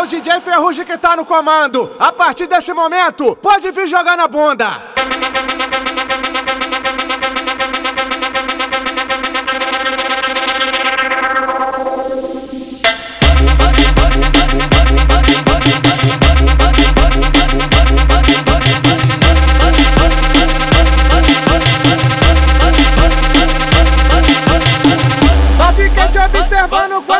É o DJ Ferrugem que tá no comando. A partir desse momento, pode vir jogar na bunda. Só fiquei te observando quando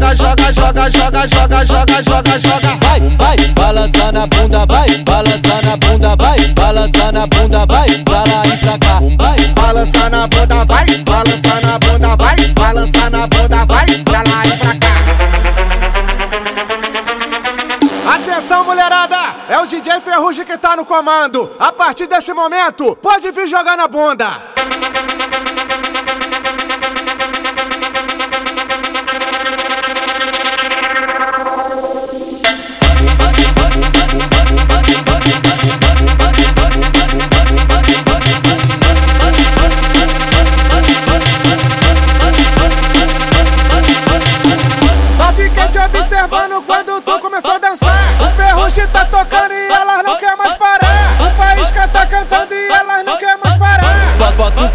joga, joga, joga, joga, joga, joga, joga, joga. Vai, vai, um balança na bunda, vai, um balança na bunda, vai, um balança na bunda, vai, um pra lá e pra cá. Um vai, um balança na bunda, vai, um balança na bunda, vai, um balança na bunda, vai, um pra lá e pra cá. Atenção, mulherada! É o DJ Ferrugem que tá no comando. A partir desse momento, pode vir jogar na bunda.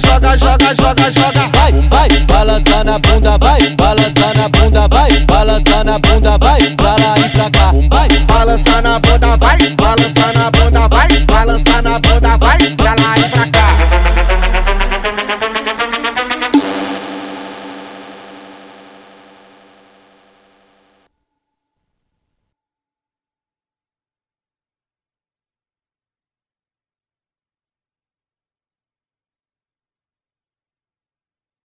joga, joga, joga, joga, joga.